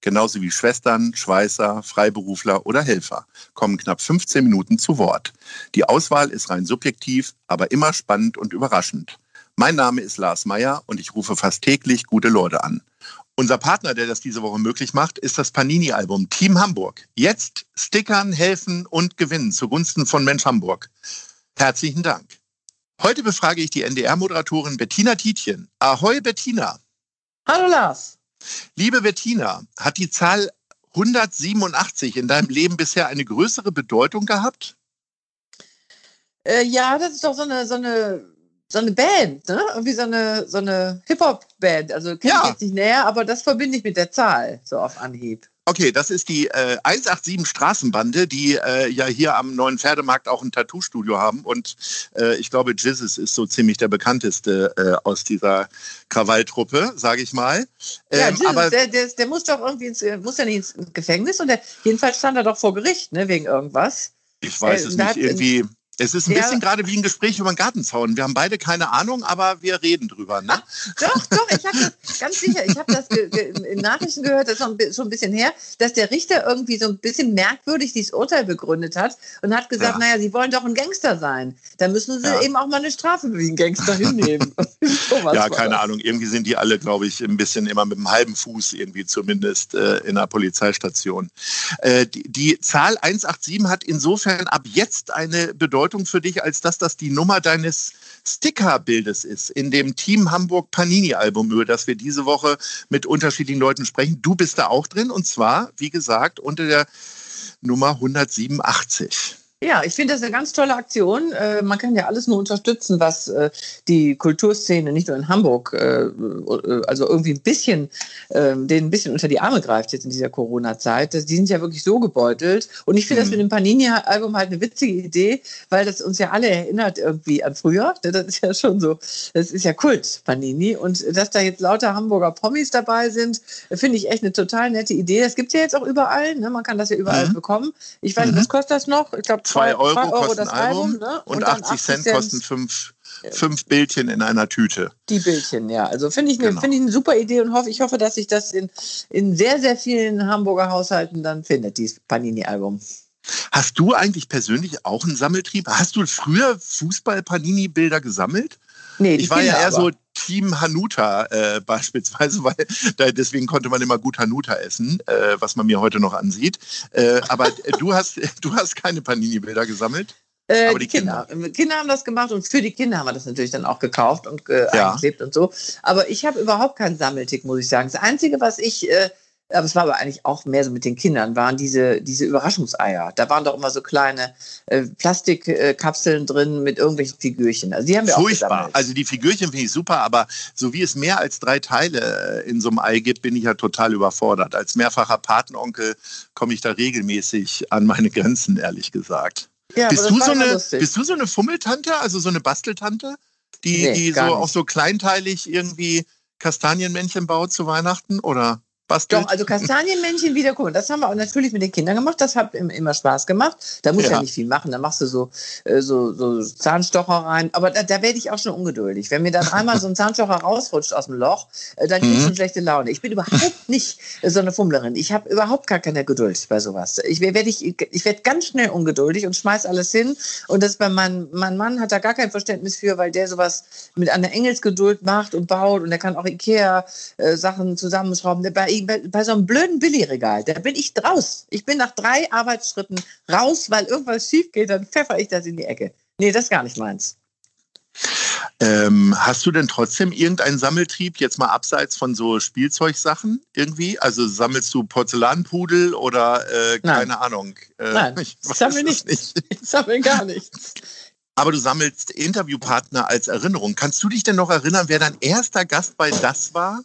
genauso wie Schwestern, Schweißer, Freiberufler oder Helfer, kommen knapp 15 Minuten zu Wort. Die Auswahl ist rein subjektiv, aber immer spannend und überraschend. Mein Name ist Lars Meyer und ich rufe fast täglich gute Leute an. Unser Partner, der das diese Woche möglich macht, ist das Panini-Album Team Hamburg. Jetzt stickern, helfen und gewinnen zugunsten von Mensch Hamburg. Herzlichen Dank. Heute befrage ich die NDR-Moderatorin Bettina Tietjen. Ahoi, Bettina. Hallo, Lars. Liebe Bettina, hat die Zahl 187 in deinem Leben bisher eine größere Bedeutung gehabt? Äh, ja, das ist doch so eine, so eine, so eine Band, ne? Irgendwie so eine, so eine Hip-Hop-Band. Also kenne ja. ich jetzt nicht näher, aber das verbinde ich mit der Zahl, so auf Anhieb. Okay, das ist die äh, 187 Straßenbande, die äh, ja hier am neuen Pferdemarkt auch ein Tattoo-Studio haben. Und äh, ich glaube, Jizzes ist so ziemlich der bekannteste äh, aus dieser Krawalltruppe, sage ich mal. Ähm, ja, Jesus, aber der, der, der, muss doch irgendwie ins, muss ja nicht ins Gefängnis und der, jedenfalls stand er doch vor Gericht, ne, wegen irgendwas. Ich weiß äh, es nicht. Irgendwie es ist ein ja. bisschen gerade wie ein Gespräch über einen Gartenzaun. Wir haben beide keine Ahnung, aber wir reden drüber. Ne? doch, doch, ich habe das ganz sicher. Ich habe das in Nachrichten gehört, das ist schon ein bisschen her, dass der Richter irgendwie so ein bisschen merkwürdig dieses Urteil begründet hat und hat gesagt, ja. naja, Sie wollen doch ein Gangster sein. Da müssen Sie ja. eben auch mal eine Strafe wie ein Gangster hinnehmen. ja, keine das. Ahnung. Irgendwie sind die alle, glaube ich, ein bisschen immer mit einem halben Fuß irgendwie zumindest äh, in der Polizeistation. Äh, die, die Zahl 187 hat insofern ab jetzt eine Bedeutung Bedeutung für dich, als dass das die Nummer deines Stickerbildes ist in dem Team Hamburg Panini-Album, über das wir diese Woche mit unterschiedlichen Leuten sprechen. Du bist da auch drin und zwar, wie gesagt, unter der Nummer 187. Ja, ich finde das eine ganz tolle Aktion. Äh, man kann ja alles nur unterstützen, was äh, die Kulturszene nicht nur in Hamburg, äh, äh also irgendwie ein bisschen, ähm, denen ein bisschen unter die Arme greift jetzt in dieser Corona-Zeit. Die sind ja wirklich so gebeutelt. Und ich finde mhm. das mit dem Panini-Album halt eine witzige Idee, weil das uns ja alle erinnert irgendwie an früher. Das ist ja schon so, das ist ja Kult, Panini. Und dass da jetzt lauter Hamburger Promis dabei sind, finde ich echt eine total nette Idee. Das gibt es ja jetzt auch überall. Ne? Man kann das ja überall mhm. bekommen. Ich weiß nicht, mhm. was kostet das noch? Ich glaube, 2 Euro, Euro kostet ein Album, ne? und, und 80, 80 Cent, Cent kosten fünf, fünf Bildchen in einer Tüte. Die Bildchen, ja. Also finde ich, genau. find ich eine super Idee und hoffe, ich hoffe, dass sich das in, in sehr, sehr vielen Hamburger Haushalten dann findet, dieses Panini-Album. Hast du eigentlich persönlich auch einen Sammeltrieb? Hast du früher Fußball-Panini-Bilder gesammelt? Nee, ich war ja eher aber. so Team Hanuta äh, beispielsweise, weil da, deswegen konnte man immer gut Hanuta essen, äh, was man mir heute noch ansieht. Äh, aber du hast, du hast keine Panini-Bilder gesammelt? Äh, aber die Kinder. Kinder. Kinder. haben das gemacht und für die Kinder haben wir das natürlich dann auch gekauft und äh, ja. eingeklebt und so. Aber ich habe überhaupt keinen Sammeltick, muss ich sagen. Das Einzige, was ich äh, aber es war aber eigentlich auch mehr so mit den Kindern, waren diese, diese Überraschungseier. Da waren doch immer so kleine äh, Plastikkapseln drin mit irgendwelchen Figürchen. Also die haben wir Furchtbar. auch gesammelt. Also die Figürchen finde ich super, aber so wie es mehr als drei Teile äh, in so einem Ei gibt, bin ich ja total überfordert. Als mehrfacher Patenonkel komme ich da regelmäßig an meine Grenzen, ehrlich gesagt. Ja, bist, du so eine, bist du so eine Fummeltante, also so eine Basteltante, die, nee, die so auch so kleinteilig irgendwie Kastanienmännchen baut zu Weihnachten? Oder? Bastelt. Doch, also Kastanienmännchen wieder gucken. Das haben wir auch natürlich mit den Kindern gemacht. Das hat immer Spaß gemacht. Da muss ja, ja nicht viel machen. Da machst du so, äh, so, so Zahnstocher rein. Aber da, da werde ich auch schon ungeduldig. Wenn mir dann einmal so ein Zahnstocher rausrutscht aus dem Loch, äh, dann kriege ich mhm. schon schlechte Laune. Ich bin überhaupt nicht so eine Fummlerin. Ich habe überhaupt gar keine Geduld bei sowas. Ich werde ich, ich werd ganz schnell ungeduldig und schmeiß alles hin. Und das bei meinem mein Mann hat da gar kein Verständnis für, weil der sowas mit einer Engelsgeduld macht und baut und der kann auch Ikea-Sachen äh, zusammenschrauben. Bei bei, bei so einem blöden Billigregal, da bin ich draus. Ich bin nach drei Arbeitsschritten raus, weil irgendwas schief geht, dann pfeffer ich das in die Ecke. Nee, das ist gar nicht meins. Ähm, hast du denn trotzdem irgendeinen Sammeltrieb, jetzt mal abseits von so Spielzeugsachen irgendwie? Also sammelst du Porzellanpudel oder äh, keine Ahnung? Äh, Nein, ich sammle nichts. Nicht. Ich sammle gar nichts. Aber du sammelst Interviewpartner als Erinnerung. Kannst du dich denn noch erinnern, wer dein erster Gast bei Das war?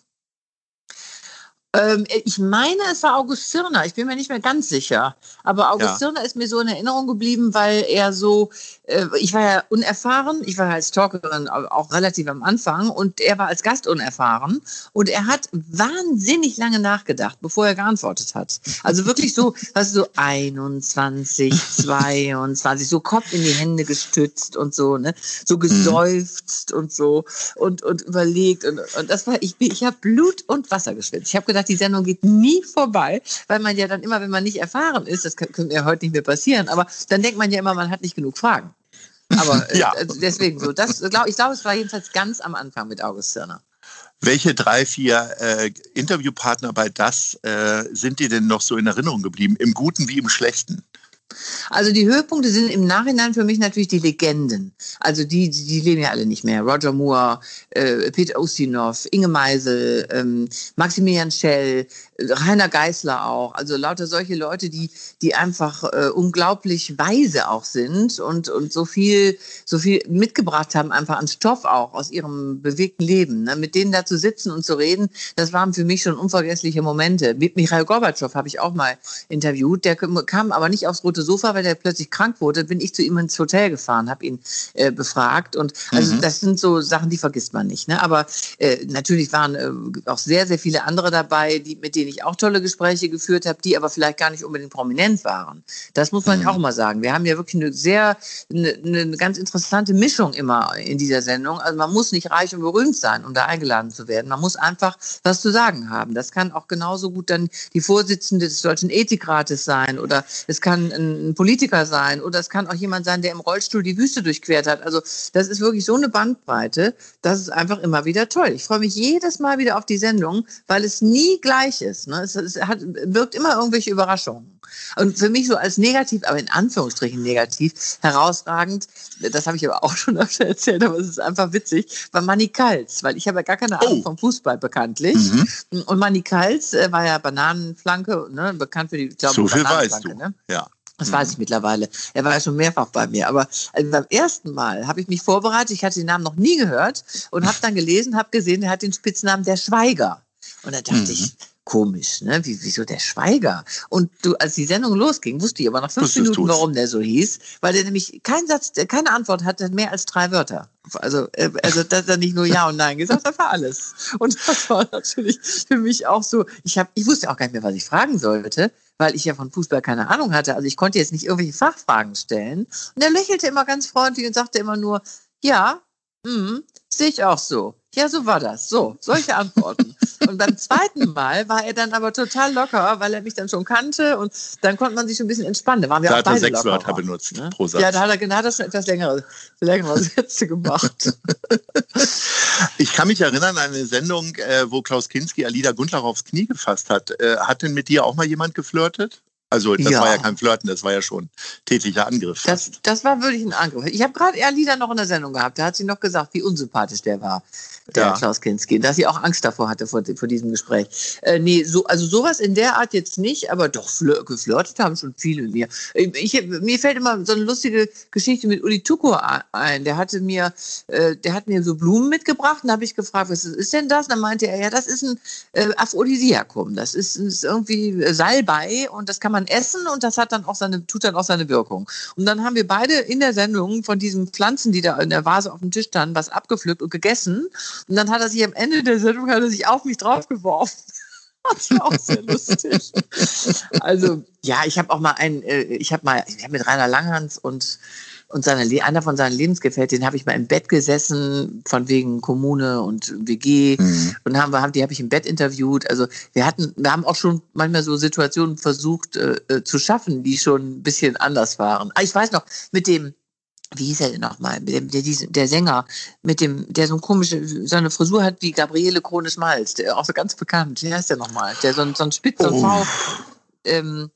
Ähm, ich meine, es war August Zirner. Ich bin mir nicht mehr ganz sicher. Aber August Ja. Zirner ist mir so in Erinnerung geblieben, weil er so, äh, ich war ja unerfahren, ich war ja als Talkerin au- auch relativ am Anfang und er war als Gast unerfahren und er hat wahnsinnig lange nachgedacht, bevor er geantwortet hat. Also wirklich so, was so 21, 22, so Kopf in die Hände gestützt und so, ne, so geseufzt und so und, und überlegt und, und das war, ich, bin- ich habe Blut und Wasser geschwitzt. Ich habe gedacht, die Sendung geht nie vorbei, weil man ja dann immer, wenn man nicht erfahren ist, das könnte ja heute nicht mehr passieren, aber dann denkt man ja immer, man hat nicht genug Fragen. Aber äh, Ja. also deswegen so, das glaub, ich glaube, es war jedenfalls ganz am Anfang mit August Zirner. Welche drei, vier äh, Interviewpartner bei das äh, sind dir denn noch so in Erinnerung geblieben? Im Guten wie im Schlechten? Also die Höhepunkte sind im Nachhinein für mich natürlich die Legenden. Also die, die, die leben ja alle nicht mehr. Roger Moore, äh, Peter Ustinov, Inge Meisel, ähm, Maximilian Schell, Rainer Geißler auch. Also lauter solche Leute, die, die einfach äh, unglaublich weise auch sind und, und so viel, so viel mitgebracht haben, einfach an Stoff auch aus ihrem bewegten Leben. Ne? Mit denen da zu sitzen und zu reden, das waren für mich schon unvergessliche Momente. Mit Michael Gorbatschow habe ich auch mal interviewt. Der kam aber nicht aufs rote Sofa, weil der plötzlich krank wurde. Bin ich zu ihm ins Hotel gefahren, habe ihn äh, befragt. Und also Mhm. das sind so Sachen, die vergisst man nicht. Ne? Aber äh, natürlich waren äh, auch sehr, sehr viele andere dabei, die, mit denen ich auch tolle Gespräche geführt habe, die aber vielleicht gar nicht unbedingt prominent waren. Das muss man Mhm. auch mal sagen. Wir haben ja wirklich eine sehr, eine, eine ganz interessante Mischung immer in dieser Sendung. Also man muss nicht reich und berühmt sein, um da eingeladen zu werden. Man muss einfach was zu sagen haben. Das kann auch genauso gut dann die Vorsitzende des Deutschen Ethikrates sein oder es kann ein Politiker sein oder es kann auch jemand sein, der im Rollstuhl die Wüste durchquert hat. Also das ist wirklich so eine Bandbreite, das ist einfach immer wieder toll. Ich freue mich jedes Mal wieder auf die Sendung, weil es nie gleich ist. Ne? Es, es hat, birgt immer irgendwelche Überraschungen. Und für mich so als negativ, aber in Anführungsstrichen negativ, herausragend, das habe ich aber auch schon öfter erzählt, aber es ist einfach witzig, war Manny Kals, weil ich habe ja gar keine Ahnung Oh. vom Fußball bekanntlich. Mhm. Und Manny Kals äh, war ja Bananenflanke, ne, bekannt für die, glaube, So viel weißt du. Ne? Ja. Das weiß ich mittlerweile. Er war ja schon mehrfach bei mir. Aber also beim ersten Mal habe ich mich vorbereitet. Ich hatte den Namen noch nie gehört und habe dann gelesen, habe gesehen, er hat den Spitznamen der Schweiger. Und da dachte Mhm. ich, komisch, ne? Wie, wieso der Schweiger? Und du, als die Sendung losging, wusste ich aber nach fünf Minuten, du's. warum der so hieß, weil der nämlich keinen Satz, keine Antwort hatte, mehr als drei Wörter. Also, äh, also dass er nicht nur Ja und Nein gesagt hat, war alles. Und das war natürlich für mich auch so, ich habe, ich wusste auch gar nicht mehr, was ich fragen sollte, weil ich ja von Fußball keine Ahnung hatte. Also ich konnte jetzt nicht irgendwelche Fachfragen stellen. Und er lächelte immer ganz freundlich und sagte immer nur, ja, mhm, sehe ich auch so. Ja, so war das. So, solche Antworten. und beim zweiten Mal war er dann aber total locker, weil er mich dann schon kannte und dann konnte man sich schon ein bisschen entspannen. Da waren wir Da auch hat er sechs Wörter benutzt ne? pro Satz. Ja, da hat er, da hat er schon etwas längere, längere Sätze gemacht. Ich kann mich erinnern an eine Sendung, äh, wo Klaus Kinski Alida Gundlach aufs Knie gefasst hat. Äh, hat denn mit dir auch mal jemand geflirtet? Also das Ja. war ja kein Flirten, das war ja schon tätlicher Angriff. Das, das war wirklich ein Angriff. Ich habe gerade Erlieder noch in der Sendung gehabt. Da hat sie noch gesagt, wie unsympathisch der war, der Ja. Klaus Kinski. Dass sie auch Angst davor hatte vor, vor diesem Gespräch. Äh, nee, so, also sowas in der Art jetzt nicht, aber doch flir geflirtet haben schon viele mit mir. Ich, mir fällt immer so eine lustige Geschichte mit Uli Tuko ein. Der hatte mir, äh, der hat mir so Blumen mitgebracht und habe ich gefragt, was ist denn das? Dann meinte er, ja, das ist ein äh, Aphrodisiakum. Das ist, ist irgendwie Salbei und das kann man essen und das hat dann auch seine, tut dann auch seine Wirkung. Und dann haben wir beide in der Sendung von diesen Pflanzen, die da in der Vase auf dem Tisch standen, was abgepflückt und gegessen. Und dann hat er sich am Ende der Sendung hat er sich auf mich draufgeworfen. Das war auch sehr lustig. Also, ja, ich habe auch mal einen, äh, ich habe mal, ich habe mit Rainer Langhans und und seine, einer von seinen Lebensgefährten, den habe ich mal im Bett gesessen, von wegen Kommune und WG. Mhm. Und haben wir, haben, die habe ich im Bett interviewt. Also wir hatten, wir haben auch schon manchmal so Situationen versucht äh, äh, zu schaffen, die schon ein bisschen anders waren. Ah, ich weiß noch, mit dem, wie hieß er denn nochmal, der, der, Sänger, mit dem, der so eine komische, so eine Frisur hat wie Gabriele Krone-Schmalz, der auch so ganz bekannt. Wie heißt der nochmal? Der so ein, so ein Spitz, so ein Oh. V, ähm,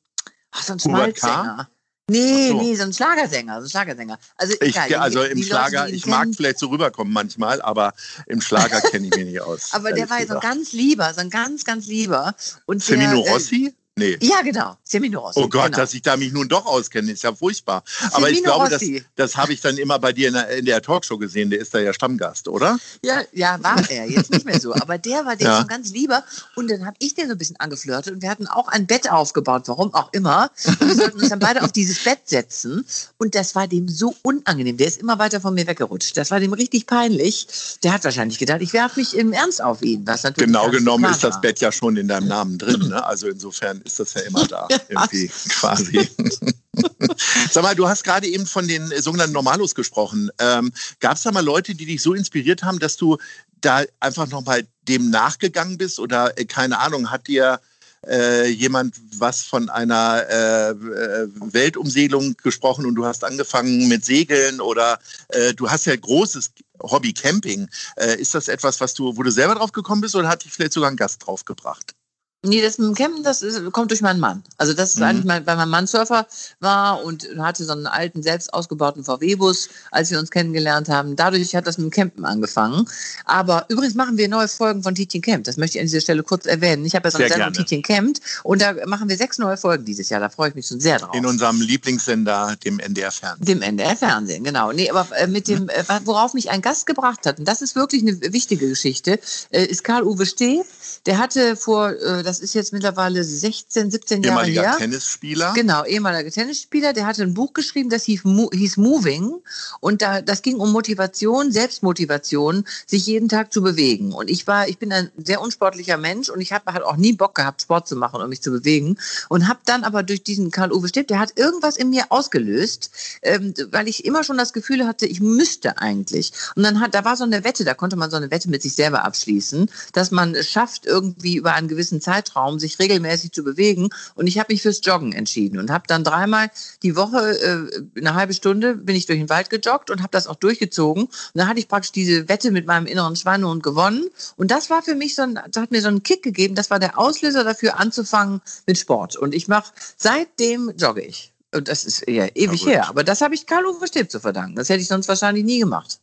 ach, so ein? Schmalzsänger. Nee, so. nee, so ein Schlagersänger, so ein Schlagersänger. Also, Ich, egal, die- also im Leute, Schlager, ihn ich mag kennen, vielleicht so rüberkommen manchmal, aber im Schlager kenne ich mich nicht aus. Aber der war ja so ein gesagt. ganz lieber, so ein ganz, ganz lieber. Und Firmino der, äh, Rossi? Nee. Ja, genau. Semino Rossi. Oh Gott, genau. dass ich da mich nun doch auskenne, ist ja furchtbar. Aber ich glaube, das, das habe ich dann immer bei dir in der, in der Talkshow gesehen. Der ist da ja Stammgast, oder? Ja, ja, war er. Jetzt nicht mehr so. Aber der war der Ja. schon ganz lieber. Und dann habe ich den so ein bisschen angeflirtet. Und wir hatten auch ein Bett aufgebaut, warum auch immer. Und wir sollten uns dann beide auf dieses Bett setzen. Und das war dem so unangenehm. Der ist immer weiter von mir weggerutscht. Das war dem richtig peinlich. Der hat wahrscheinlich gedacht, ich werfe mich im Ernst auf ihn. Was natürlich Genau genommen ist das war. Bett ja schon in deinem Namen drin. Ne? Also insofern ist das ja immer da. Irgendwie quasi. Sag mal, du hast gerade eben von den sogenannten Normalos gesprochen. Ähm, Gab es da mal Leute, die dich so inspiriert haben, dass du da einfach nochmal dem nachgegangen bist? Oder äh, keine Ahnung, hat dir äh, jemand was von einer äh, äh, Weltumsegelung gesprochen und du hast angefangen mit Segeln oder äh, du hast ja großes Hobby Camping. Äh, ist das etwas, was du, wo du selber drauf gekommen bist oder hat dich vielleicht sogar ein Gast drauf gebracht? Nee, das mit dem Campen, das ist, kommt durch meinen Mann. Also das ist Mhm. eigentlich, mein, weil mein Mann Surfer war und hatte so einen alten, selbst ausgebauten VW-Bus, als wir uns kennengelernt haben. Dadurch hat das mit dem Campen angefangen. Aber übrigens machen wir neue Folgen von Tietjen Camp. Das möchte ich an dieser Stelle kurz erwähnen. Ich habe ja so eine Sendung. Tietjen Camp und da machen wir sechs neue Folgen dieses Jahr. Da freue ich mich schon sehr drauf. In unserem Lieblingssender, dem NDR Fernsehen. Dem NDR-Fernsehen, genau. Nee, aber äh, mit dem, äh, worauf mich ein Gast gebracht hat, und das ist wirklich eine wichtige Geschichte, äh, ist Karl-Uwe Steh. Der hatte vor, das ist jetzt mittlerweile 16, 17 Jahre Ehemaliger her. Tennisspieler. Genau, ehemaliger Tennisspieler, der hatte ein Buch geschrieben, das hieß, hieß Moving und da, das ging um Motivation, Selbstmotivation, sich jeden Tag zu bewegen. Und ich war, ich bin ein sehr unsportlicher Mensch und ich habe halt auch nie Bock gehabt, Sport zu machen und mich zu bewegen und habe dann aber durch diesen Karl-Uwe Stipp, der hat irgendwas in mir ausgelöst, ähm, weil ich immer schon das Gefühl hatte, ich müsste eigentlich. Und dann hat, da war so eine Wette, da konnte man so eine Wette mit sich selber abschließen, dass man es schafft, irgendwie über einen gewissen Zeitraum sich regelmäßig zu bewegen. Und ich habe mich fürs Joggen entschieden und habe dann dreimal die Woche, äh, eine halbe Stunde, bin ich durch den Wald gejoggt und habe das auch durchgezogen. Und dann hatte ich praktisch diese Wette mit meinem inneren Schweinehund gewonnen. Und das war für mich so ein, das hat mir so einen Kick gegeben. Das war der Auslöser dafür, anzufangen mit Sport. Und ich mache seitdem jogge ich. Und das ist ja ewig gut. her. Aber das habe ich Karl-Uwe Stipp zu verdanken. Das hätte ich sonst wahrscheinlich nie gemacht.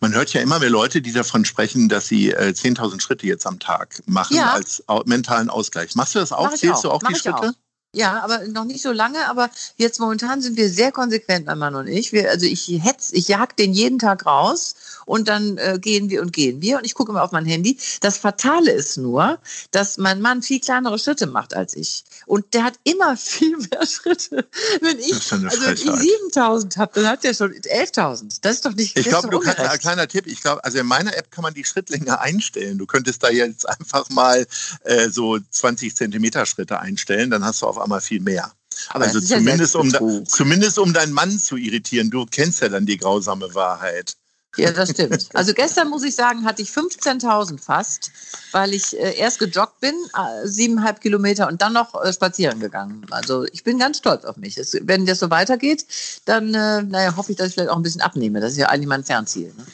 Man hört ja immer mehr Leute, die davon sprechen, dass sie äh, 10.000 Schritte jetzt am Tag machen Ja. als mentalen Ausgleich. Machst du das auch? Mach Zählst du auch Mach die Schritte? Auch. Ja, aber noch nicht so lange. Aber jetzt momentan sind wir sehr konsequent, mein Mann und ich. Wir, also ich hetz, ich jag den jeden Tag raus und dann äh, gehen wir und gehen wir. Und ich gucke immer auf mein Handy. Das Fatale ist nur, dass mein Mann viel kleinere Schritte macht als ich. Und der hat immer viel mehr Schritte. Wenn ich, also wenn ich Frechheit. 7000 habe, dann hat der schon 11.000. Das ist doch nicht Ich glaube, du kannst, ein kleiner Tipp, ich glaube, also in meiner App kann man die Schrittlänge einstellen. Du könntest da jetzt einfach mal äh, so 20 Zentimeter Schritte einstellen, dann hast du auf einmal viel mehr. Aber also ist ja zumindest, um, da, zumindest um deinen Mann zu irritieren. Du kennst ja dann die grausame Wahrheit. Ja, das stimmt. Also gestern muss ich sagen, hatte ich 15.000 fast, weil ich äh, erst gejoggt bin, äh, siebeneinhalb Kilometer und dann noch äh, spazieren gegangen. Also ich bin ganz stolz auf mich. Es, wenn das so weitergeht, dann äh, naja, hoffe ich, dass ich vielleicht auch ein bisschen abnehme. Das ist ja eigentlich mein Fernziel. Ne?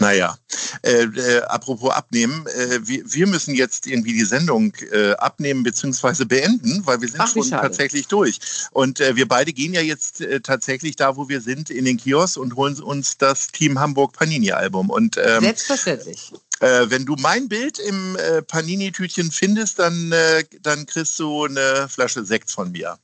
Naja, äh, äh, apropos abnehmen, äh, wir, wir müssen jetzt irgendwie die Sendung äh, abnehmen bzw. beenden, weil wir sind Ach, schon tatsächlich durch. Und äh, wir beide gehen ja jetzt äh, tatsächlich da, wo wir sind, in den Kiosk und holen uns das Team Hamburg Panini-Album. Und ähm, Selbstverständlich. äh, wenn du mein Bild im äh, Panini-Tütchen findest, dann, äh, dann kriegst du eine Flasche Sekt von mir.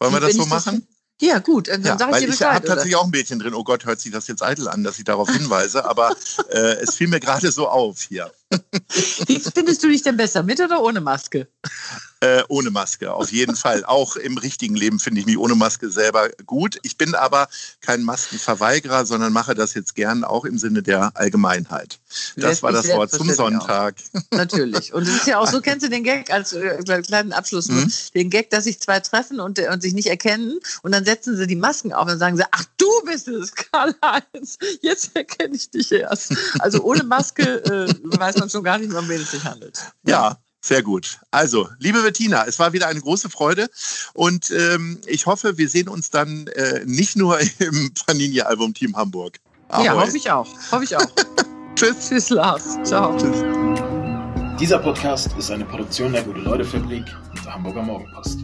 Wollen wir das so machen? Ja, gut, dann Ja, sag ich dir ich Bescheid. habe oder? tatsächlich auch ein Bildchen drin. Oh Gott, hört sich das jetzt eitel an, dass ich darauf hinweise, aber äh, es fiel mir gerade so auf hier. Wie findest du dich denn besser, mit oder ohne Maske? Äh, ohne Maske, auf jeden Fall. Auch im richtigen Leben finde ich mich ohne Maske selber gut. Ich bin aber kein Maskenverweigerer, sondern mache das jetzt gern auch im Sinne der Allgemeinheit. Das Lässt war das Wort zum Sonntag. Natürlich. Und es ist ja auch so, kennst du den Gag als äh, kleinen Abschluss nur, Mhm. den Gag, dass sich zwei treffen und, äh, und sich nicht erkennen und dann setzen sie die Masken auf und sagen sie, ach du bist es, Karl-Heinz, jetzt erkenne ich dich erst. Also ohne Maske äh, weiß man schon gar nicht, um wen es sich handelt. Ja, sehr gut. Also, liebe Bettina, es war wieder eine große Freude und ähm, ich hoffe, wir sehen uns dann äh, nicht nur im Panini-Album Team Hamburg. Ja, Ahoi. hoffe ich auch. Hoffe ich auch. Tschüss. Tschüss, Lars. Ciao. Dieser Podcast ist eine Produktion der Gute-Leute-Fabrik und der Hamburger Morgenpost.